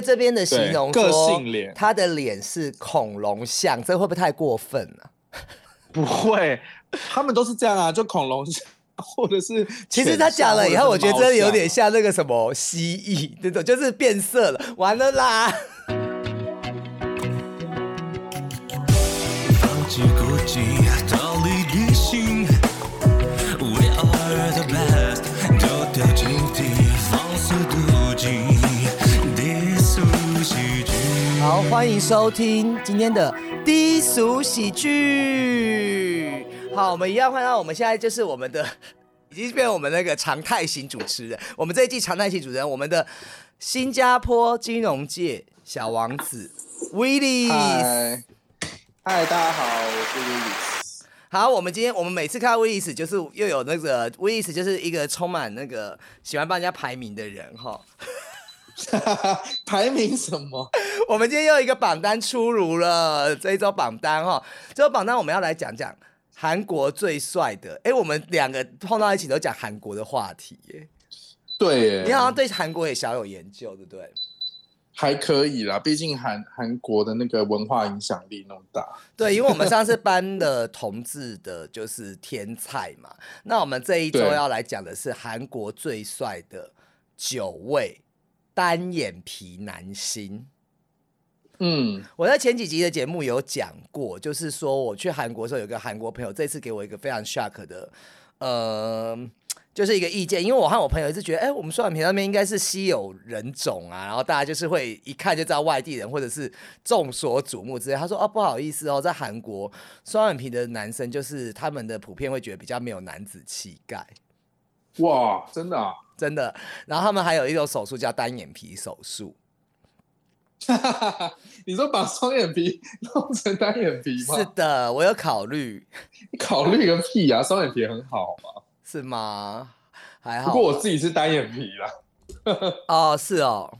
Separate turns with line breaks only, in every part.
为这边的形容
对个性脸
他的脸是恐龙像，这会不会太过分了、
不会，他们都是这样啊，就恐龙像或者是
其实他讲了以后，我觉得真的有点
像。
像那个什么蜥蜴那种，就是变色了，完了啦。好，欢迎收听今天的低俗喜剧。好，我们一样换到我们现在就是我们的，已经变成我们那个常态型主持人。我们这一季常态型主持人，我们的新加坡金融界小王子威利。
嗨，嗨，大家好，我是 Willis。
好，我们今天我们每次看到威利斯，就是又有那个威利斯，就是一个充满那个喜欢帮人家排名的人哈。
排名什么？
我们今天又一个榜单出炉了，这一周榜单哈，这周榜单我们要来讲讲韩国最帅的。哎，我们两个碰到一起都讲韩国的话题耶。
对耶，
你好像对韩国也小有研究，对不对？
还可以啦，毕竟韩韩国的那个文化影响力那么大。
对，因为我们上次颁的同志的就是天菜嘛，那我们这一周要来讲的是韩国最帅的九位单眼皮男星。
嗯，
我在前几集的节目有讲过，就是说我去韩国的时候，有个韩国朋友这次给我一个非常 shock 的，呃，就是一个意见，因为我和我朋友一直觉得，哎、我们双眼皮那边应该是稀有人种啊，然后大家就是会一看就知道外地人或者是众所瞩目之类。他说，哦，不好意思哦，在韩国双眼皮的男生就是他们的普遍会觉得比较没有男子气概。
哇，真的啊，
真的，然后他们还有一种手术叫单眼皮手术，
你说把双眼皮弄成单眼皮吗？
是的，我有考虑，
你考虑个屁啊！双眼皮很好嘛。
是吗？还好，
不过我自己是单眼皮啦，
哦，是哦。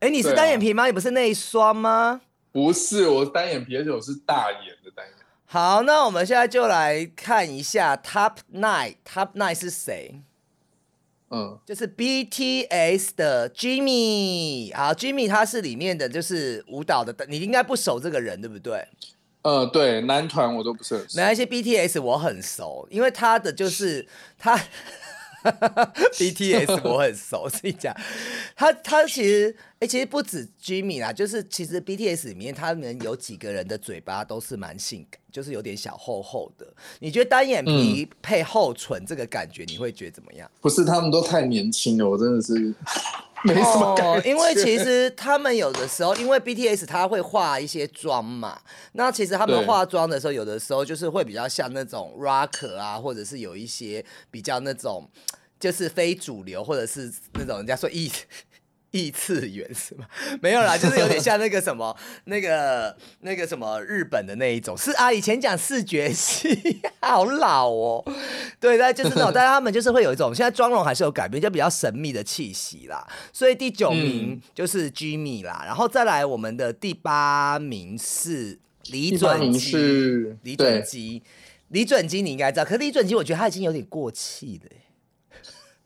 哎，你是单眼皮吗？你不是内双吗？
不是我是单眼皮，而且我是大眼的单眼。
好，那我们现在就来看一下 Top Nine。Top Nine 是谁？
嗯，
就是 BTS 的 Jimmy。好，Jimmy 他是里面的就是舞蹈的，你应该不熟这个人，对不对？
呃，对，男团我都不是很熟
没。关系，BTS 我很熟，因为他的就是他 BTS 我很熟，自己讲，他他其实哎、其实不止 Jimmy 啦，就是其实 BTS 里面他们有几个人的嘴巴都是蛮性感，就是有点小厚厚的。你觉得单眼皮配厚唇这个感觉，你会觉得怎么样？
不是，他们都太年轻了，我真的是没什么感觉。
因为其实他们有的时候，因为 BTS 他会化一些妆嘛，那其实他们化妆的时候，有的时候就是会比较像那种 rocker 啊，或者是有一些比较那种就是非主流，或者是那种人家说异异次元是吗？没有啦，就是有点像那个什么 那个那个什么日本的那一种，是啊，以前讲视觉系，好老哦。对，但就是那种，但是他们就是会有一种，现在妆容还是有改变，就比较神秘的气息啦。所以第九名
嗯
就是 Jimmy 啦，然后再来我们的第八名是李准基，
是
李
对
准基，李准基你应该知道，可是李准基我觉得他已经有点过气了耶。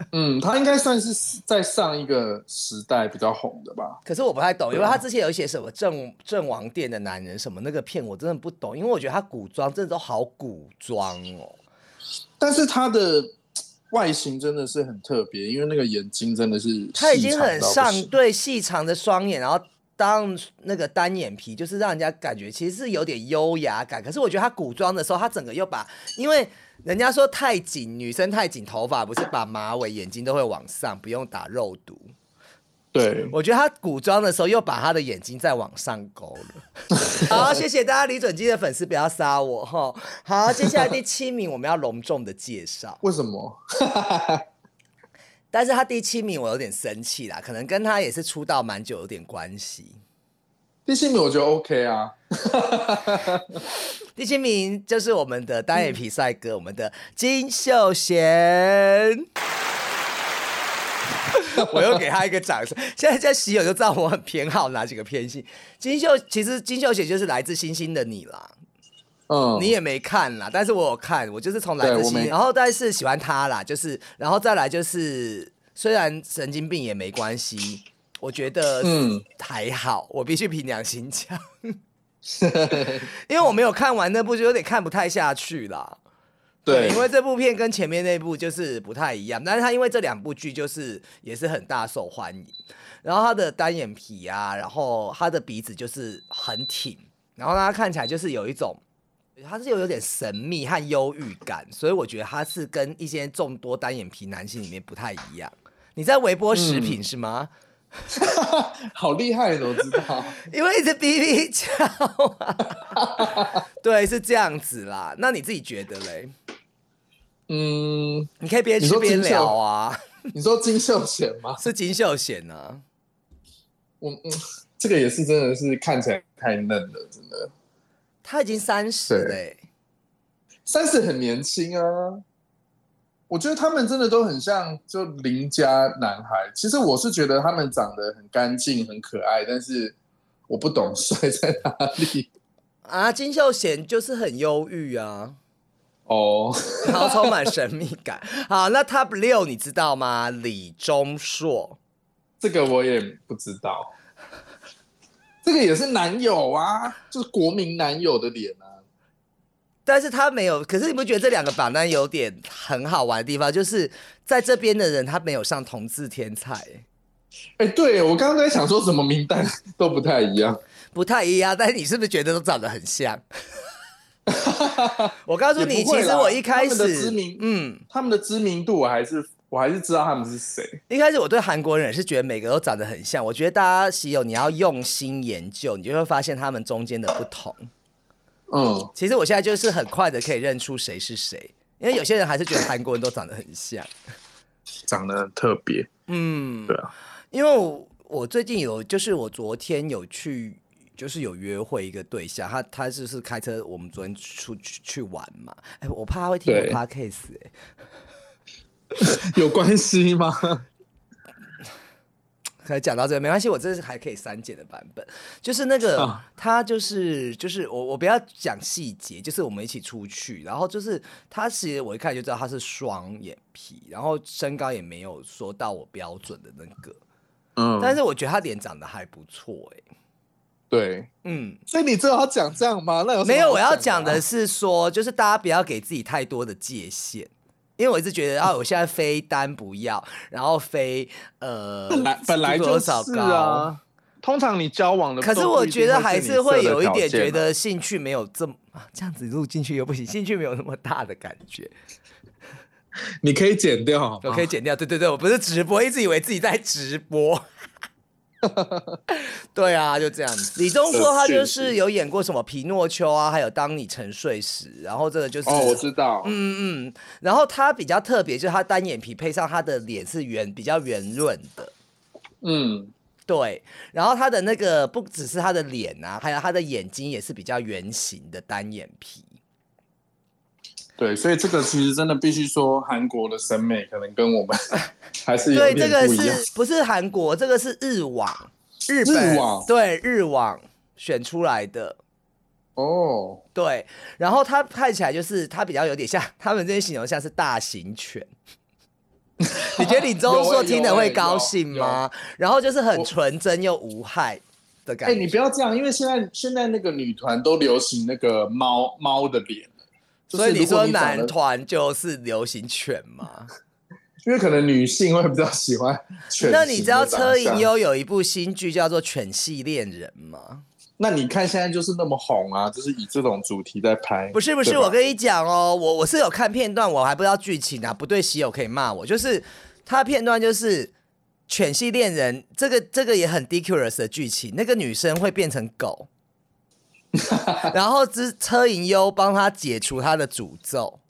嗯，他应该算是在上一个时代比较红的吧。
可是我不太懂，因为他之前有一些什么郑郑王殿的男人什么那个片，我真的不懂，因为我觉得他古装真的都好古装哦。
但是他的外形真的是很特别，因为那个眼睛真的是
他已经很上对细长的双眼，然后当那个单眼皮，就是让人家感觉其实是有点优雅感。可是我觉得他古装的时候，他整个又把，因为人家说太紧，女生太紧头发不是把马尾眼睛都会往上，不用打肉毒。
对，
我觉得他古装的时候又把他的眼睛再往上勾了。好，谢谢大家李准基的粉丝不要杀我哈。好，接下来第七名我们要隆重的介绍，
为什么？
但是他第七名我有点生气啦，可能跟他也是出道蛮久有点关系。
第七名我觉得 OK 啊，
第七名就是我们的单眼皮帅哥，我们的金秀贤。我又给他一个掌声。现在在喜友就知道我很偏好哪几个偏性。金秀其实金秀贤就是来自星星的你啦，
嗯，
你也没看啦，但是我有看，我就是从来自星然后但是喜欢他啦，就是然后再来就是虽然神经病也没关系，我觉得
嗯
还好，我必须凭良心讲，因为我没有看完那部，就有点看不太下去啦。
对，
因为这部片跟前面那部就是不太一样，但是它因为这两部剧就是也是很大受欢迎，然后他的单眼皮啊，然后他的鼻子就是很挺，然后他看起来就是有一种，他是有有点神秘和忧郁感，所以我觉得他是跟一些众多单眼皮男性里面不太一样。你在微波食品是吗？
好厉害的，我知道。
因为一直哔哔叫啊，对，是这样子啦。那你自己觉得嘞？
嗯，
你可以边
你
吃边聊啊。
你说金秀贤吗？
是金秀贤啊，
我嗯，这个也是真的是看起来太嫩了，真的。
他已经三十
对
嘞，
三十很年轻啊，我觉得他们真的都很像就邻家男孩。其实我是觉得他们长得很干净、很可爱，但是我不懂帅在哪里。
啊，金秀贤就是很忧郁啊，
哦，
然后充满神秘感。好，那 Top 六你知道吗？李钟硕，
这个我也不知道。这个也是男友啊，就是国民男友的脸啊。
但是他没有，可是你不觉得这两个榜单有点很好玩的地方，就是在这边的人他没有上同志天才、欸
哎、对我刚刚在想说，什么名单都不太一样。
不太一样。但是你是不是觉得都长得很像？我告诉你，其实我一开始
知名，
嗯，
他们的知名度我还是我还是知道他们是谁。
一开始我对韩国人也是觉得每个都长得很像，我觉得大家喜友你要用心研究，你就会发现他们中间的不同。
嗯，
其实我现在就是很快的可以认出谁是谁，因为有些人还是觉得韩国人都长得很像。
长得很特别。
嗯，
对啊，
因为我我最近有，就是我昨天有去，就是有约会一个对象，他他就是开车，我们昨天出去去玩嘛。哎，我怕他会听我
对
podcast 哎、
有关系吗？
可以讲到这个没关系，我这是还可以删减的版本。就是那个、
啊。
他就是就是我我不要讲细节，就是我们一起出去，然后就是他其实我一看就知道他是双眼皮，然后身高也没有说到我标准的那个，
嗯，
但是我觉得他脸长得还不错哎、
对，
嗯，
所以你知道要讲这样吗？那
没有，我要
讲
的是说，就是大家不要给自己太多的界限。因为我一直觉得啊，我现在非单不要，然后非呃，
本来本来就是啊。通常你交往的，
可是我觉得还是会有一点觉
得。
得兴趣没有这么啊，这样子录进去又不行，兴趣没有那么大的感觉，
你可以剪掉，
我可以剪掉。对对对，我不是直播，一直以为自己在直播。对啊，就这样子。李钟硕他就是有演过什么《皮诺丘》啊，还有《当你沉睡时》，然后这个就是
哦，我知道，
嗯嗯，然后他比较特别，就是他单眼皮配上他的脸是圆，比较圆润的。
嗯，
对，然后他的那个不只是他的脸啊，还有他的眼睛也是比较圆形的单眼皮。
对，所以这个其实真的必须说，韩国的审美可能跟我们 还是有
对，
点
这个。是不是韩国？这个是日网，日本
日网
对日网选出来的。
哦，
对，然后它看起来就是它比较有点像，他们这些形容像是大型犬。你觉得李钟硕 听了会高兴吗？然后就是很纯真又无害的感
哎、
觉。
你不要这样，因为现在现在那个女团都流行那个猫猫的脸，就是
所以你说男团就是流行犬吗？
因为可能女性会比较喜欢犬。
那你知道车银？优有一部新剧叫做《犬系恋人》吗？
那你看现在就是那么红啊，就是以这种主题在拍。
不是不是，我跟你讲哦，我我是有看片段，我还不知道剧情啊，不对，喜友可以骂我。就是他片段就是犬系恋人，这个这个也很 ridiculous 的剧情，那个女生会变成狗，然后之车银优帮他解除他的诅咒，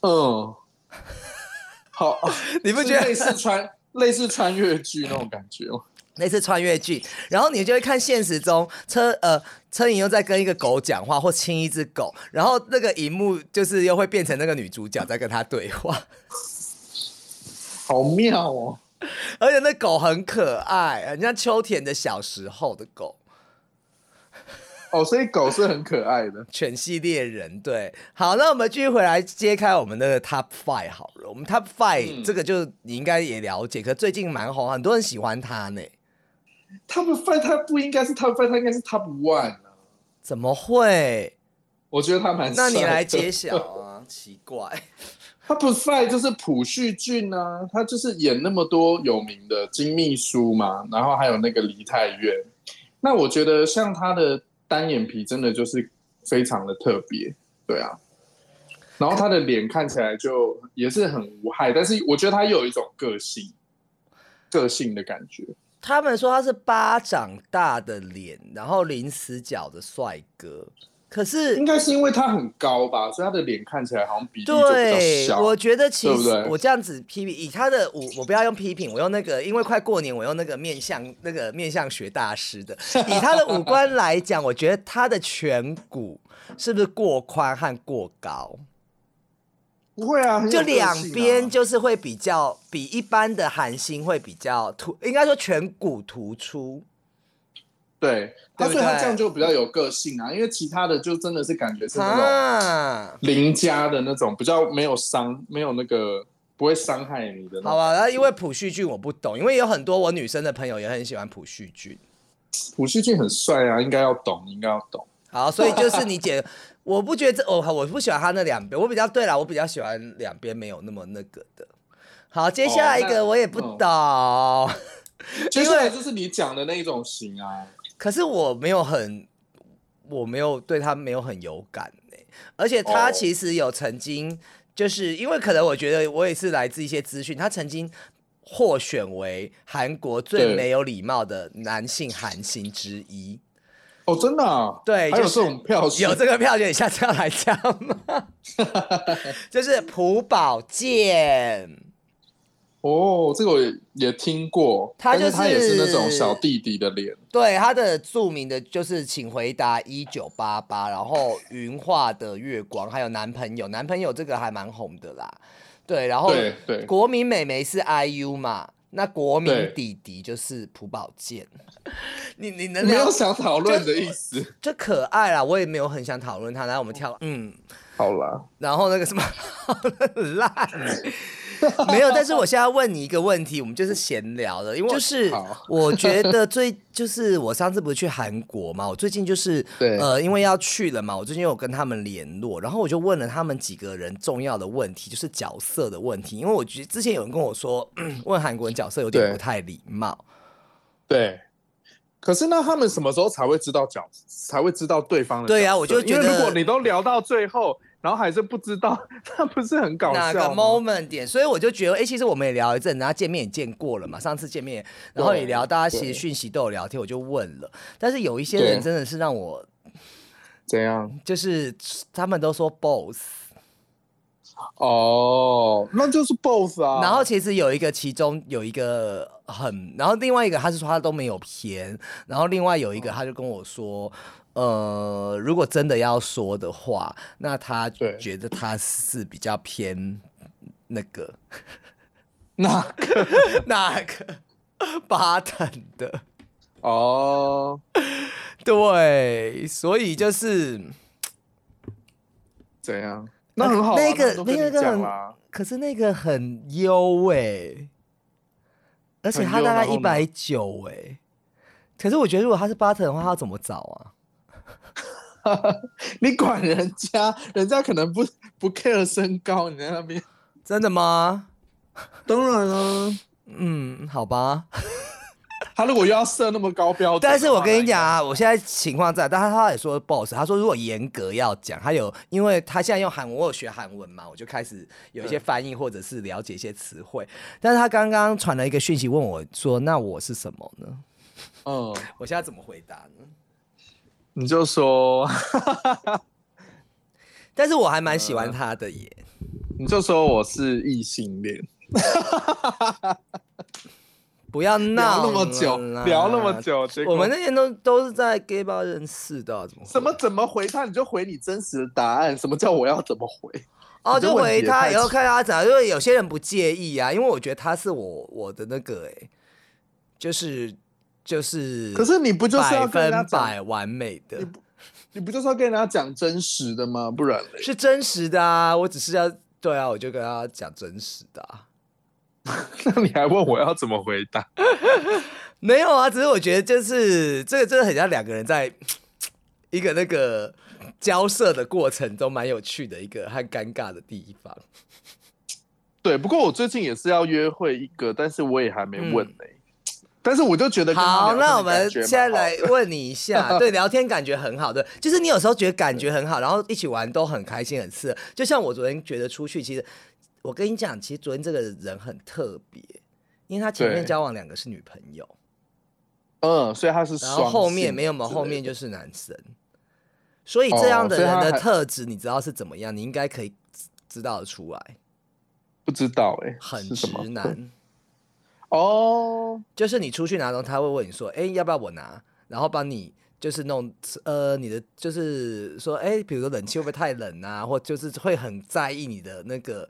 嗯，好，
你不觉得
类似穿类似穿越剧那种感觉吗？
类似穿越剧，然后你就会看现实中车呃车银优在跟一个狗讲话或亲一只狗，然后那个荧幕就是又会变成那个女主角在跟他对话。
好妙哦！
而且那狗很可爱，很像秋田的小时候的狗，
哦，所以狗是很可爱的。
犬系猎人。对，好，那我们继续回来揭开我们的 Top Five 好了。我们 Top Five、
嗯
这个就你应该也了解，可最近蛮红，很多人喜欢他呢。
Top Five 他不应该是 Top Five，他应该是 Top One 啊。
怎么会？
我觉得他蛮
那你来揭晓啊！奇怪，
Top Five 就是朴叙俊啊，他就是演那么多有名的金秘书嘛，然后还有那个梨泰院。那我觉得像他的单眼皮真的就是非常的特别，对啊。然后他的脸看起来就也是很无害，但是我觉得他有一种个性，个性的感觉。
他们说他是巴掌大的脸，然后零死角的帅哥。可是
应该是因为他很高吧，所以他的脸看起来好像比例就比较
对，
小。
我觉得其实
对不对
我这样子批评，以他的我我不要用批评，我用那个，因为快过年，我用那个面相那个面相学大师的，以他的五官来讲，我觉得他的颧骨是不是过宽和过高？
不会啊，
就两边就是会比较比一般的韩星会比较突，应该说颧骨突出。
对，他所以他这样就比较有个性啊，因为其他的就真的是感觉是那种
啊，
邻家的那种，比较没有伤，没有那个不会伤害你的。
好吧，那因为朴叙俊我不懂，因为有很多我女生的朋友也很喜欢朴叙俊。
朴叙俊很帅啊，应该要懂，应该要懂。
好，所以就是你姐，我不觉得这，我、我不喜欢他那两边，我比较对啦，我比较喜欢两边没有那么那个的。好，接下来一个我也不懂，
接下来就是你讲的那一种型啊，
可是我没有很，我没有对他没有很有感呢、而且他
哦
其实有曾经，就是因为可能我觉得我也是来自一些资讯，他曾经获选为韩国最没有礼貌的男性韩星之一。
哦，真的、啊，
对，
还有
就是
这种票数，
有这个票选，你下次要来讲吗？就是朴宝剑，
哦，这个我也也听过，
他
就是他也是那种小弟弟的脸，
对他的著名的就是请回答一九八八，然后云画的月光，还有男朋友，男朋友这个还蛮红的啦。对，然后
对对
国民美眉是 IU 嘛，那国民弟弟就是朴宝剑。你你能
没有
了
想讨论的意思。
就可爱啦，我也没有很想讨论他。来，我们跳，嗯，
好啦，
然后那个什么很 烂，没有。但是我现在问你一个问题，我们就是闲聊的，因为就是 我觉得最就是我上次不是去韩国嘛，我最近就是
对
呃，因为要去了嘛，我最近有跟他们联络，然后我就问了他们几个人重要的问题，就是角色的问题，因为我觉得之前有人跟我说，问韩国人角色有点不太礼貌。
对。可是那他们什么时候才会知道角，才会知道对方的？
对啊我就觉得
如果你都聊到最后，然后还是不知道，那不是很搞笑
哪个？moment 点，所以我就觉得，哎、其实我们也聊一阵，然后见面也见过了嘛，上次见面，然后也聊，大家其实讯息都有聊天，我就问了，但是有一些人真的是让我，
怎样？
就是他们都说 boss，、
哦，那就是 boss 啊。
然后其实有一个，其中有一个很，然后另外一个他是说他都没有偏，然后另外有一个他就跟我说。呃，如果真的要说的话，那他觉得他是比较偏那个
那个
那个巴腾的，
哦，
对，所以就是
怎样？那很好、啊，
那个那个很。可是那个很优哎，而且他大概一百九哎，可是我觉得如果他是巴腾的话，他怎么找啊？
你管人家，人家可能不不 care 身高，你在那边。
真的吗？
当然啊，
嗯，好吧。
他如果又要设那么高标准，
但是我跟你讲啊，我现在情况在，但他他也说 boss，他说如果严格要讲，他有，因为他现在用韩文，我有学韩文嘛，我就开始有一些翻译或者是了解一些词汇。但是他刚刚传了一个讯息问我说，那我是什么呢？
嗯，
我现在怎么回答呢？
你就说，
但是我还蛮喜欢他的耶。
你就说我是异性恋，
不要闹
聊那么久，聊那么，久，结果
我们那天都都是在 gay bar 认识的，怎么会
什么怎么回他，你就回你真实的答案。什么叫我要怎么回？
哦，就回他以后
也太奇
看他怎样，因为有些人不介意啊，因为我觉得他是我我的那个哎，就是就是，
可是你不就是要
百
跟人家讲
分百完美的
你，不你不就是要跟人家讲真实的吗？不然嘞，
是真实的啊，我只是要对啊，我就跟他讲真实的、啊。
那你还问我要怎么回答？
没有啊，只是我觉得就是这个真的很像两个人在 一个那个交涉的过程中，蛮有趣的一个和尴尬的地方。
对，不过我最近也是要约会一个，但是我也还没问呢、但是我就觉得
好，那我们现在来问你一下，对，聊天感觉很好的，就是你有时候觉得感觉很好，然后一起玩都很开心很刺。就像我昨天觉得出去，其实我跟你讲，其实昨天这个人很特别，因为他前面交往两个是女朋友，
嗯，所以他是
然后后面没有没有
之类的
后面就是男生，所以这样的人的特质，你知道是怎么样？你应该可以知知道得出来，
不知道哎、
很直男。
哦，
就是你出去拿东西，他会问你说：“哎、要不要我拿？”然后帮你就是弄呃你的就是说，哎、比如说冷气会不会太冷啊，或就是会很在意你的那个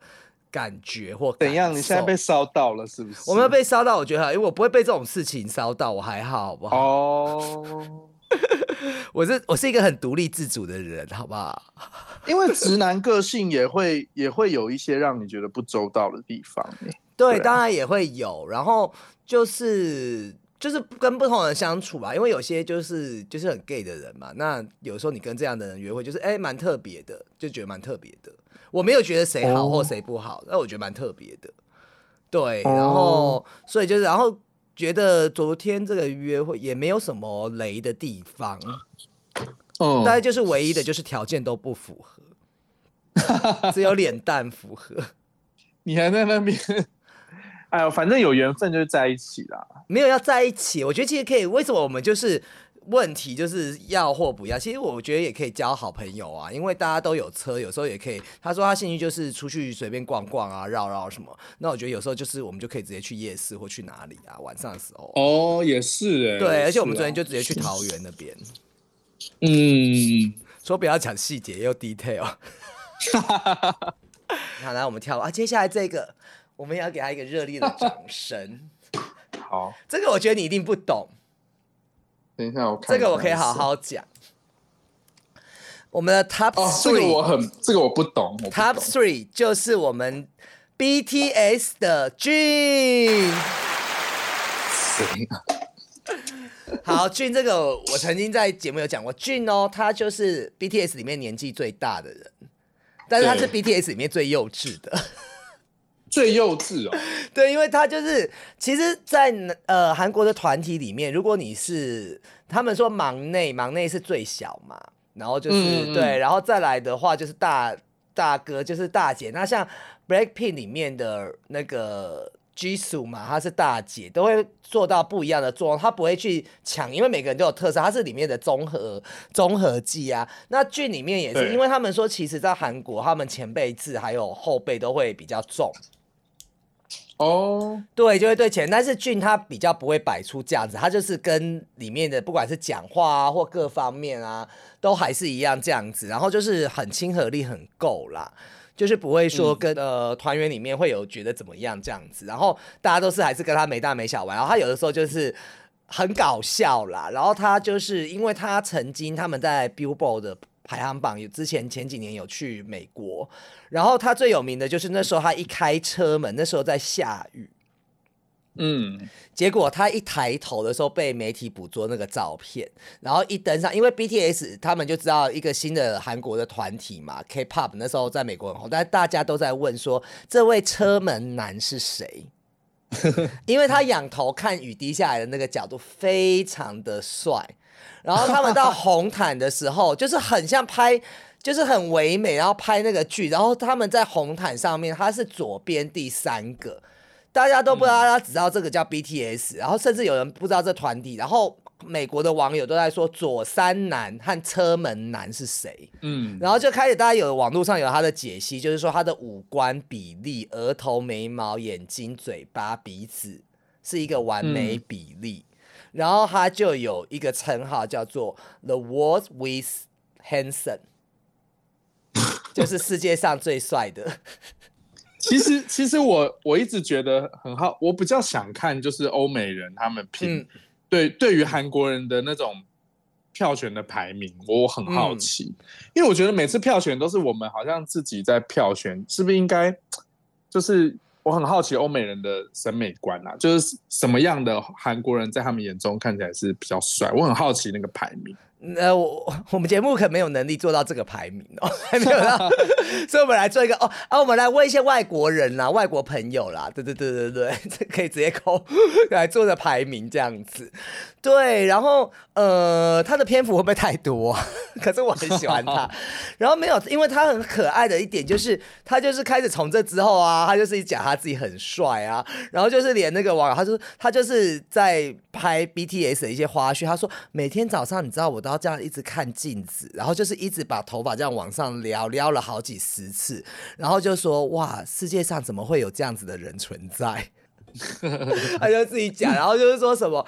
感觉或
怎样？你现在被烧到了是不是？
我没有被烧到，我觉得因为我不会被这种事情烧到，我还好，好不好？
哦，
我是我是一个很独立自主的人，好不好？
因为直男个性也会也会有一些让你觉得不周到的地方欸
对，当然也会有，然后就是就是跟不同人相处吧，因为有些就是就是很 gay 的人嘛，那有时候你跟这样的人约会，就是哎蛮特别的，就觉得蛮特别的。我没有觉得谁好
哦
或谁不好，但我觉得蛮特别的。对，
哦
然后所以就是然后觉得昨天这个约会也没有什么雷的地方，
哦
大概就是唯一的就是条件都不符合，只有脸蛋符合。
你还在那边，哎呦，反正有缘分就在一起啦。
没有要在一起，我觉得其实可以。为什么我们就是问题就是要或不要？其实我觉得也可以交好朋友啊，因为大家都有车，有时候也可以。他说他兴趣就是出去随便逛逛啊，绕绕什么。那我觉得有时候就是我们就可以直接去夜市或去哪里啊，晚上的时候。
哦，也是哎
对，而且我们昨天就直接去桃园那边，
嗯，
说不要讲细节又 detail。好，来我们跳啊，接下来这个我们也要给他一个热烈的掌声。
好，
这个我觉得你一定不懂。
等一下我看
这个我可以好好讲。我们的 Top
哦，这个我很，这个我不懂
，Top
懂
Three 就是我们 BTS 的 Jun。
谁啊？
好，Jun 这个我曾经在节目有讲过，Jun 哦，他就是 BTS 里面年纪最大的人，但是他是 BTS 里面最幼稚的。
最幼稚哦，
对，因为他就是，其实在，呃韩国的团体里面，如果你是他们说忙内，忙内是最小嘛，然后就是、对，然后再来的话就是大大哥就是大姐，那像 Blackpink 里面的那个 Jisoo 嘛，她是大姐，都会做到不一样的作用，她不会去抢，因为每个人都有特色，她是里面的综合综合技啊。那剧里面也是，因为他们说，其实在韩国，他们前辈制还有后辈都会比较重。
哦，
对，就会对钱，但是俊他比较不会摆出这样子，他就是跟里面的不管是讲话啊或各方面啊，都还是一样这样子，然后就是很亲和力很够啦，就是不会说跟、呃团员里面会有觉得怎么样这样子，然后大家都是还是跟他没大没小玩，然后他有的时候就是很搞笑啦，然后他就是因为他曾经他们在 Billboard 的排行榜有之前前几年有去美国，然后他最有名的就是那时候他一开车门，那时候在下雨。
嗯，
结果他一抬头的时候被媒体捕捉那个照片，然后一登上，因为 BTS 他们就知道一个新的韩国的团体嘛，K-pop 那时候在美国很红，但大家都在问说这位车门男是谁？因为他仰头看雨滴下来的那个角度非常的帅，然后他们到红毯的时候，就是很像拍，就是很唯美，然后拍那个剧，然后他们在红毯上面，他是左边第三个，大家都不知道，他只知道这个叫 BTS，然后甚至有人不知道这团体，然后美国的网友都在说左三男和车门男是谁，
嗯，
然后就开始大家有网络上有他的解析，就是说他的五官比例、额头、眉毛、眼睛、嘴巴、鼻子是一个完美比例，然后他就有一个称号叫做 The World with Handsome，就是世界上最帅的。
其实其实我我一直觉得很好，我比较想看就是欧美人他们评、
嗯。
对对于韩国人的那种票选的排名，我很好
嗯。
奇，因为我觉得每次票选都是我们好像自己在票选，是不是应该就是我很好奇欧美人的审美观啊，就是什么样的韩国人在他们眼中看起来是比较帅？我很好奇那个排名。
呃，我我们节目可没有能力做到这个排名哦，还没有到，所以我们来做一个哦啊，我们来问一些外国人啦、外国朋友啦，对对对对对，这可以直接扣来做的排名这样子。对，然后呃，他的篇幅会不会太多？可是我很喜欢他。然后没有，因为他很可爱的一点就是，他就是开始从这之后啊，他就是讲他自己很帅啊，然后就是连那个网友，他说他就是在拍 BTS 的一些花絮，他说每天早上你知道我然后这样一直看镜子，然后就是一直把头发这样往上撩，撩了好几十次，然后就说哇，世界上怎么会有这样子的人存在？他就自己讲，然后就是说什么，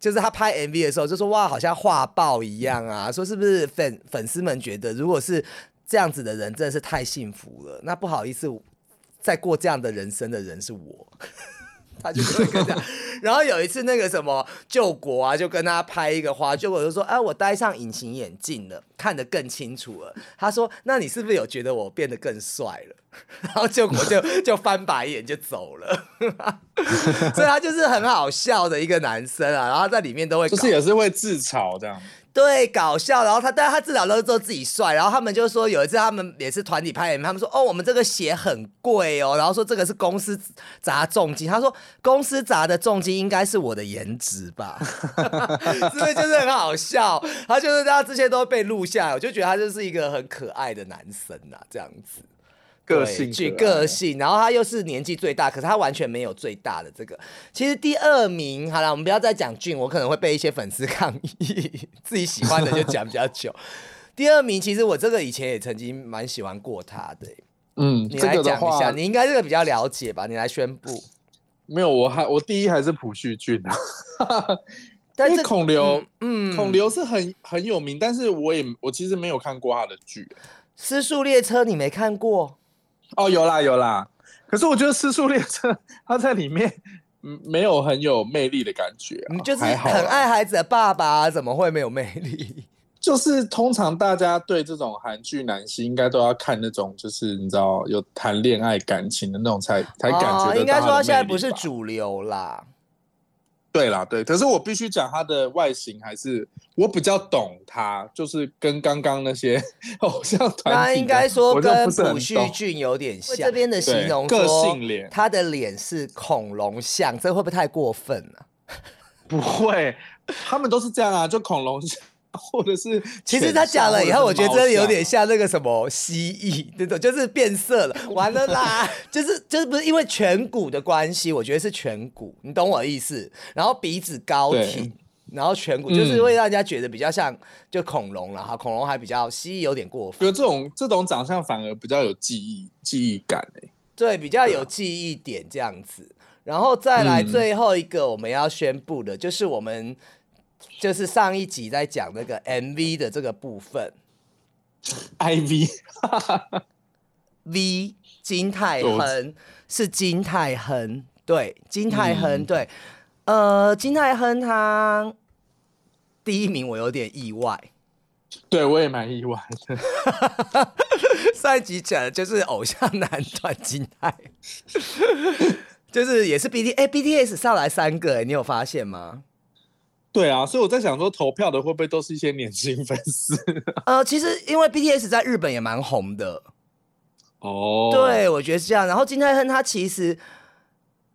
就是他拍 MV 的时候就说哇，好像画报一样啊，说是不是粉粉丝们觉得如果是这样子的人真的是太幸福了，那不好意思，再过这样的人生的人是我。他就会跟这样，然后有一次那个什么救国啊，就跟他拍一个花，救国就说：“哎、我戴上隐形眼镜了，看得更清楚了。”他说：“那你是不是有觉得我变得更帅了？” 然后救国就就翻白眼就走了，所以他就是很好笑的一个男生啊，然后在里面都会
就是
搞
也是会自嘲这样。
对，搞笑。然后他，但是他至少都是做自己帅。然后他们就说有一次他们也是团体拍 MV，他们说哦，我们这个鞋很贵哦，然后说这个是公司砸重金。他说公司砸的重金应该是我的颜值吧，是不是就是很好笑？他就是他这些都被录下来，我就觉得他就是一个很可爱的男生呐、这样子。对
个性
具个性，然后他又是年纪最大，可是他完全没有最大的这个。其实第二名，好了，我们不要再讲俊，我可能会被一些粉丝抗议，自己喜欢的就讲比较久。第二名，其实我这个以前也曾经蛮喜欢过他的、
嗯，
你来讲一下，你应该这个比较了解吧？你来宣布。
没有，我还我第一还是朴叙俊啊。
但是
孔刘，
嗯，
孔刘是很很有名，但是我也我其实没有看过他的剧。
失速列车你没看过？
哦，有啦有啦，可是我觉得《失速列车》他在里面嗯没有很有魅力的感觉、啊，
你就是很爱孩子的爸爸、怎么会没有魅力？
就是通常大家对这种韩剧男星应该都要看那种，就是你知道有谈恋爱感情的那种才才感觉的
哦应该说他现在不是主流啦。
对啦，对，可是我必须讲他的外形还是我比较懂他，就是跟刚刚那些 偶像团体的，
那应该说跟朴叙俊有点像。这边的形容
对个
说
性脸
他的脸是恐龙像，这会不会太过分了、
不会，他们都是这样啊，就恐龙像或者是
其实他讲了以后，我觉得真的有点
像
像那个什么蜥蜴那种，就是变色了，完了啦，就是就是不是因为颧骨的关系，我觉得是颧骨，你懂我的意思。然后鼻子高挺，然后颧骨就是会让人家觉得比较像就恐龙了哈，恐龙还比较蜥蜴有点过分
觉。得这种这种长相反而比较有记忆记忆感哎、
对，比较有记忆点这样子。然后再来
嗯
最后一个我们要宣布的，就是我们就是上一集在讲那个 MV 的这个部分。IV，V 金泰亨是金泰亨，对，金泰亨，
嗯。
对，呃，金泰亨他第一名我有点意外，
对我也蛮意外的。
上一集讲的就是偶像男团金泰，就是也是 B T 哎、BTS 上来三个哎、你有发现吗？
对啊，所以我在想说，投票的会不会都是一些年轻粉丝？
呃，其实因为 BTS 在日本也蛮红的，
哦，
对我觉得是这样。然后金泰亨他其实，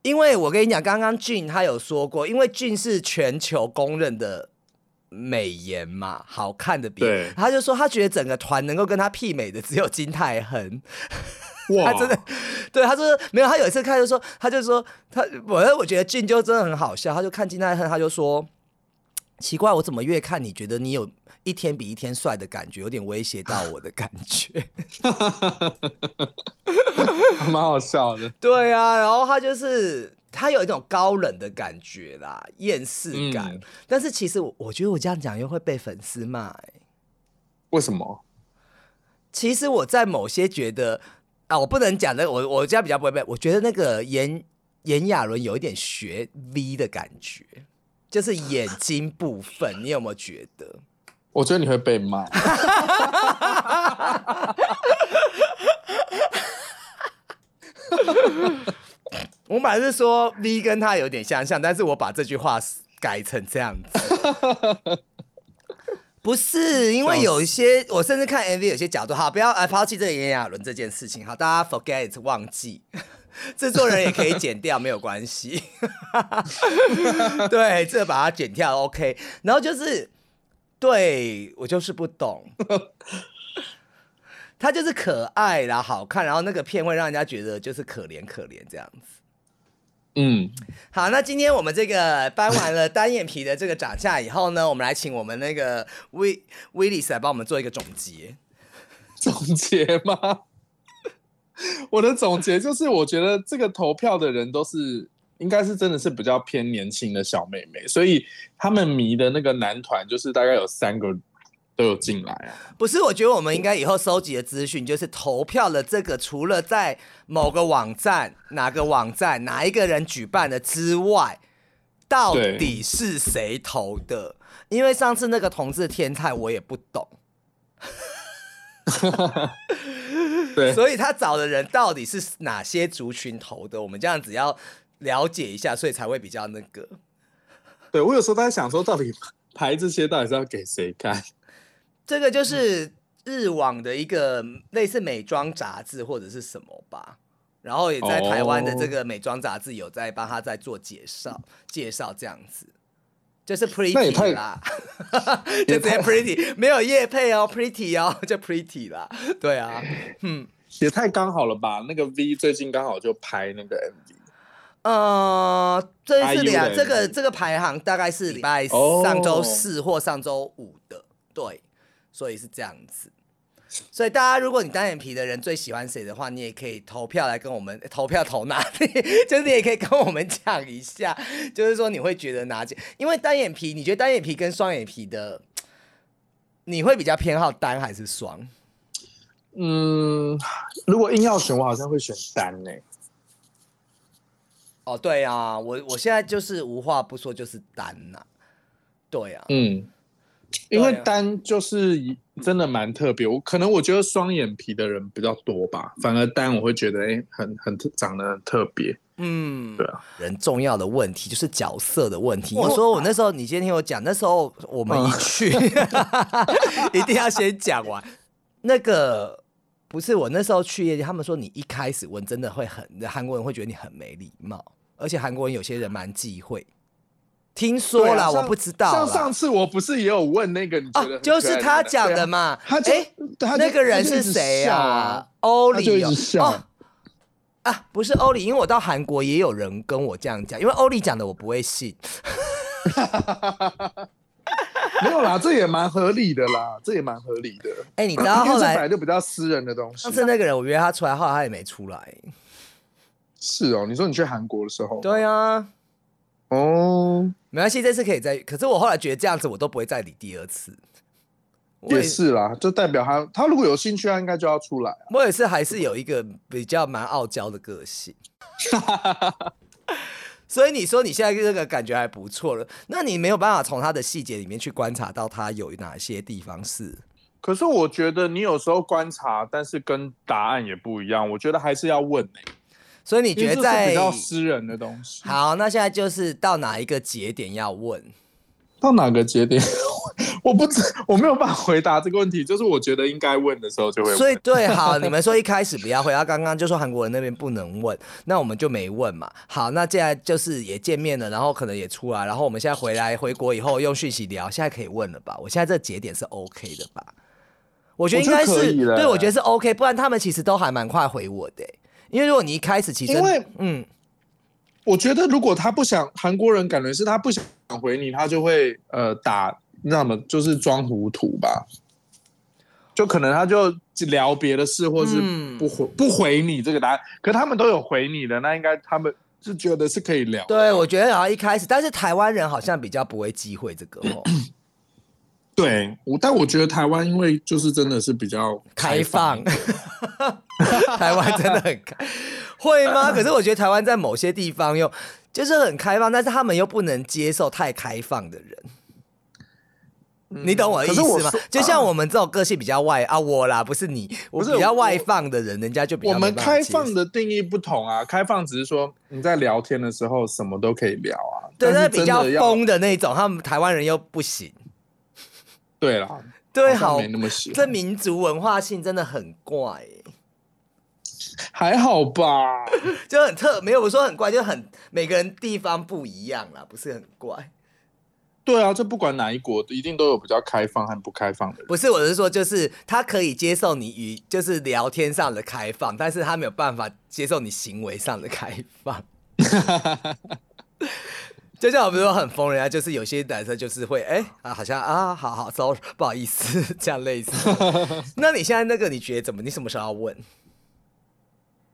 因为我跟你讲，刚刚俊他有说过，因为俊是全球公认的美颜嘛，好看的脸
对，
他就说他觉得整个团能够跟他媲美的只有金泰亨。
哇，
他真的，对，他说没有，他有一次看就说，他就说他，我我觉得俊就真的很好笑，他就看金泰亨，他就说，奇怪，我怎么越看你觉得你有一天比一天帅的感觉，有点威胁到我的感觉。
蛮好笑的。
对啊，然后他就是他有一种高冷的感觉啦，厌世感。
嗯
但是其实我我觉得我这样讲又会被粉丝骂、欸。
为什么？
其实我在某些觉得啊，我不能讲的，我我这样比较不会被。我觉得那个炎炎亚纶有一点学 V 的感觉，就是眼睛部分，你有没有觉得？
我觉得你会被骂。
我本来是说 V 跟他有点相像，但是我把这句话改成这样子。不是，因为有一些，我甚至看 MV 有些角度，好，不要哎抛弃这个炎亚纶这件事情，好，大家 forget 忘记，制作人也可以剪掉，没有关系。对，这把它剪掉 OK。然后就是，对我就是不懂，他就是可爱啦，好看，然后那个片会让人家觉得就是可怜可怜这样子。
嗯，
好，那今天我们这个搬完了单眼皮的这个长相以后呢，我们来请我们那个威威利斯来帮我们做一个总结。
总结吗？我的总结就是，我觉得这个投票的人都是应该是真的是比较偏年轻的小妹妹，所以他们迷的那个男团就是大概有三个都有进来啊。
不是，我觉得我们应该以后收集的资讯就是投票的这个，除了在某个网站、哪个网站、哪一个人举办的之外，到底是谁投的？因为上次那个同志天才我也不懂，
对，
所以他找的人到底是哪些族群投的？我们这样子要了解一下，所以才会比较那个。
对我有时候在想说，到底排这些到底是要给谁看？
这个就是日网的一个类似美妆杂志或者是什么吧，然后也在台湾的这个美妆杂志有在帮他在做介绍，介绍这样子，就是 pretty
太
啦，就直接 pretty，没有叶配哦，pretty 哦，就 pretty 啦，对啊，嗯。
也太刚好了吧？那个 V 最近刚好就拍那个 MV，
呃，这是两这个这个排行大概是礼拜
哦。
上周四或上周五的，对，所以是这样子。所以大家，如果你单眼皮的人最喜欢谁的话，你也可以投票来跟我们 投票投哪里，就是你也可以跟我们讲一下，就是说你会觉得哪几？因为单眼皮，你觉得单眼皮跟双眼皮的，你会比较偏好单还是双？
嗯，如果硬要选，我好像会选单呢、
哦，对啊，我我现在就是无话不说，就是单呐、对啊，
嗯，因为单就是一真的蛮特别，我可能我觉得双眼皮的人比较多吧，反而单我会觉得哎、很很特长得很特别，
嗯，
对啊，
人重要的问题就是角色的问题。我说我那时候，你先听我讲，那时候我们一去，一定要先讲完。那个不是我那时候去夜店，他们说你一开始问真的会很韩国人会觉得你很没礼貌，而且韩国人有些人蛮忌讳。听说
了，啊
我不知道啦。
像上次我不是也有问那个
哦就是他讲的嘛。
他就
哎，那个人
是
谁
笑
啊
啊？
欧里哦啊，不是欧里，因为我到韩国也有人跟我这样讲，因为欧里讲的我不会信。
没有啦，这也蛮合理的啦，这也蛮合理的。
哎、你知道后
来就比较私人的东西
上。次那个人我约他出来，后来他也没出来。
是哦，你说你去韩国的时候，
对啊，
哦，
没关系，这次可以再。可是我后来觉得这样子我都不会再理第二次。我
也，是啦，就代表他他如果有兴趣，他应该就要出来啊。
我也是，还是有一个比较蛮傲娇的个性。所以你说你现在这个感觉还不错了，那你没有办法从他的细节里面去观察到他有哪些地方是
可是我觉得你有时候观察，但是跟答案也不一样。我觉得还是要问欸
所以你觉得在
比较私人的东西。
好，那现在就是到哪一个节点要问？
到哪个节点，我不知我没有办法回答这个问题。就是我觉得应该问的时候就会问。
所以对，好，你们说一开始不要回答，刚刚就说韩国人那边不能问，那我们就没问嘛。好，那现在就是也见面了，然后可能也出来，然后我们现在回来回国以后用讯息聊，现在可以问了吧？我现在这个节点是 OK 的吧？我觉得应该是，对，我觉得是 OK，不然他们其实都还蛮快回我的欸、因为如果你一开始其实
因为
嗯，
我觉得如果他不想，韩国人感觉是他不想回你，他就会呃打，那么就是装糊涂吧。就可能他就聊别的事，或是
嗯
不回、不回你这个答案。可他们都有回你的，那应该他们是觉得是可以聊的。
对，我觉得好像一开始，但是台湾人好像比较不会忌讳这个哦。
对我，但我觉得台湾因为就是真的是比较
开
放
放，台湾真的很开，会吗？可是我觉得台湾在某些地方又就是很开放，但是他们又不能接受太开放的人。你懂我的意思吗？就像我们这种个性比较外啊，我啦，不是你，我
是
比较外放的人，人家就比较
我们开放的定义不同啊，开放只是说你在聊天的时候什么都可以聊啊。
对，
但是
那比较疯的那种，他们台湾人又不行。
对啦，
对，好
好像没，那么喜欢
这民族文化性真的很怪、欸，
还好吧？
就很特，没有我说很怪，就很每个人地方不一样啦，不是很怪。
对啊，这不管哪一国，一定都有比较开放和不开放的人。
不是，我是说，就是他可以接受你与就是聊天上的开放，但是他没有办法接受你行为上的开放。就像我们说很疯，人家就是有些男生就是会哎、啊，好像啊，好好，so 不好意思，这样类似。那你现在那个你觉得怎么？你什么时候要问？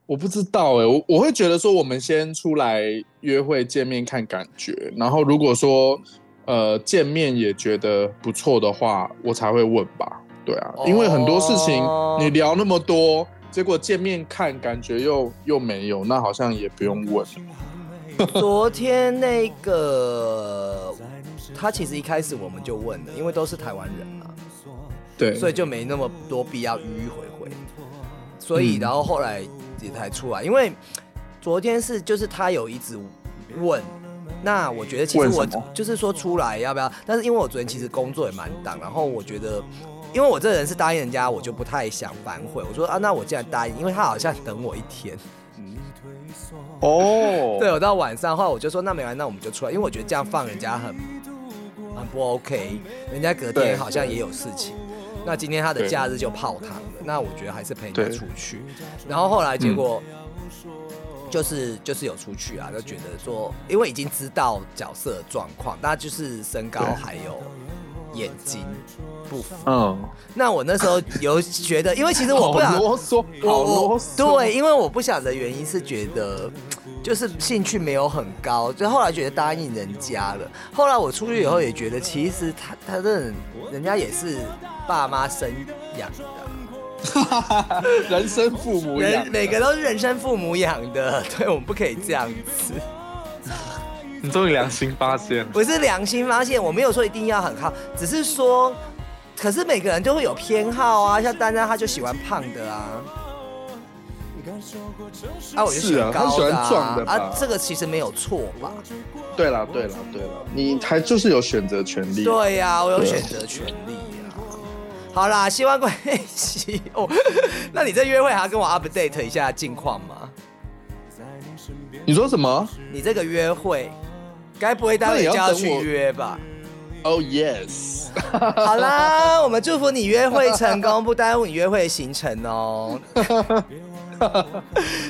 我不知道哎、我我会觉得说，我们先出来约会见面看感觉，然后如果说呃见面也觉得不错的话，我才会问吧。对啊，因为很多事情
哦
你聊那么多，结果见面看感觉又又没有，那好像也不用问。
昨天那个他其实一开始我们就问了，因为都是台湾人嘛，
对，
所以就没那么多必要迂迂回回。所以
嗯
然后后来也才出来，因为昨天是就是他有一直问，那我觉得其实我就是说出来要不要，但是因为我昨天其实工作也蛮忙，然后我觉得。因为我这人是答应人家，我就不太想反悔。我说啊，那我既然答应，因为他好像等我一天，
哦，
对我到晚上的话我就说那没关系，那我们就出来，因为我觉得这样放人家很很不 OK，人家隔天好像也有事情。那今天他的假日就泡汤了，那我觉得还是陪你
对
出去。然后后来结果就是就是有出去啊，就觉得说，因为已经知道角色状况，那就是身高还有眼睛不符。
嗯，
那我那时候有觉得，因为其实我不想
啰嗦，好
我我
啰嗦。
对，因为我不想的原因是觉得，就是兴趣没有很高，就后来觉得答应人家了。后来我出去以后也觉得，其实他他这人人家也是爸妈生养的啊，
人生父母养，
每个都是人生父母养的，对我们不可以这样子。
你终于良心发现。
不是良心发现，我没有说一定要很好，只是说，可是每个人都会有偏好啊，像丹丹他就喜欢胖的啊。啊，我就喜欢高
是啊他喜欢壮的
啊，这个其实没有错吧？
对了，对了，对了，你还就是有选择权利。
对呀、我有
对
选择权利呀、好啦，希望关系哦。那你这约会还要跟我 update 一下近况吗？
你说什么
你这个约会，该不会待会就要去约吧？
？Oh yes，
好啦，我们祝福你约会成功，不耽误你约会的行程哦。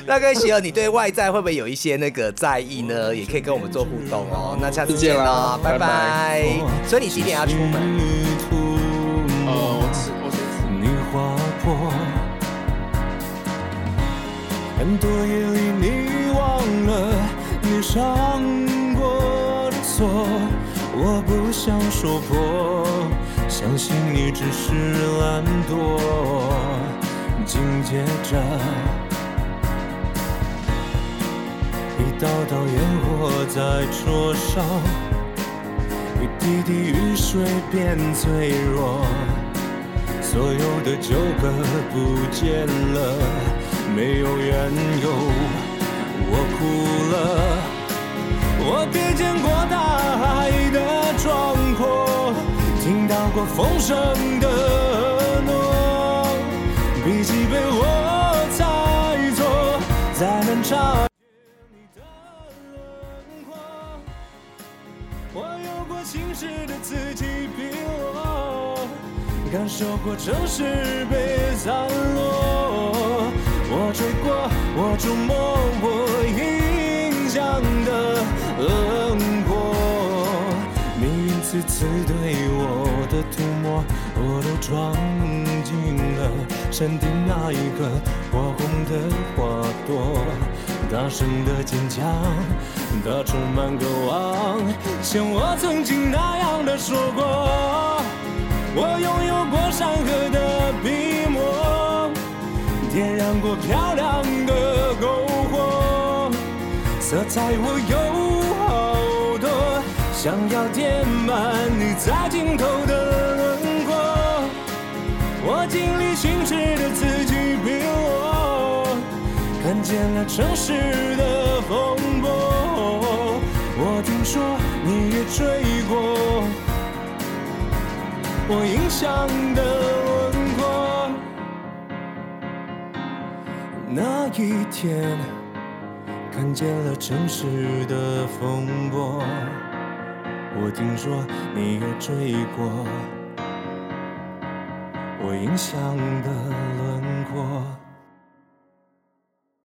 那跟喜友，你对外在会不会有一些那个在意呢？也可以跟我们做互动哦。那下次见喽
再见啦，
拜
拜
拜。所以你几点要出门？
哦，我吃，我先吃。
你划破，很多夜里你忘了你伤过的错，我不想说破，相信你只是懒惰，紧接着。一道道烟火在灼烧，一滴滴雨水变脆弱，所有的纠葛不见了，没有缘由，我哭了。我瞥见过大海壮阔，听到过风声的诺，笔记被我猜错，再难察觉你的轮廓。我有过晴时的此起彼落，感受过城市被散落。我追过，我触摸我印象的，次次对我的涂抹，我都装进了山顶那一个火红的花朵。大声的坚强，它充满渴望，像我曾经那样的说过。我拥有过山河的笔墨，点燃过漂亮的篝火，色彩我有，想要填满你在尽头的轮廓，我经历心事的刺激，逼我看见了城市的风波。我听说你也追过我印象的轮廓，那一天看见了城市的风波。我听说你也追过我印象的。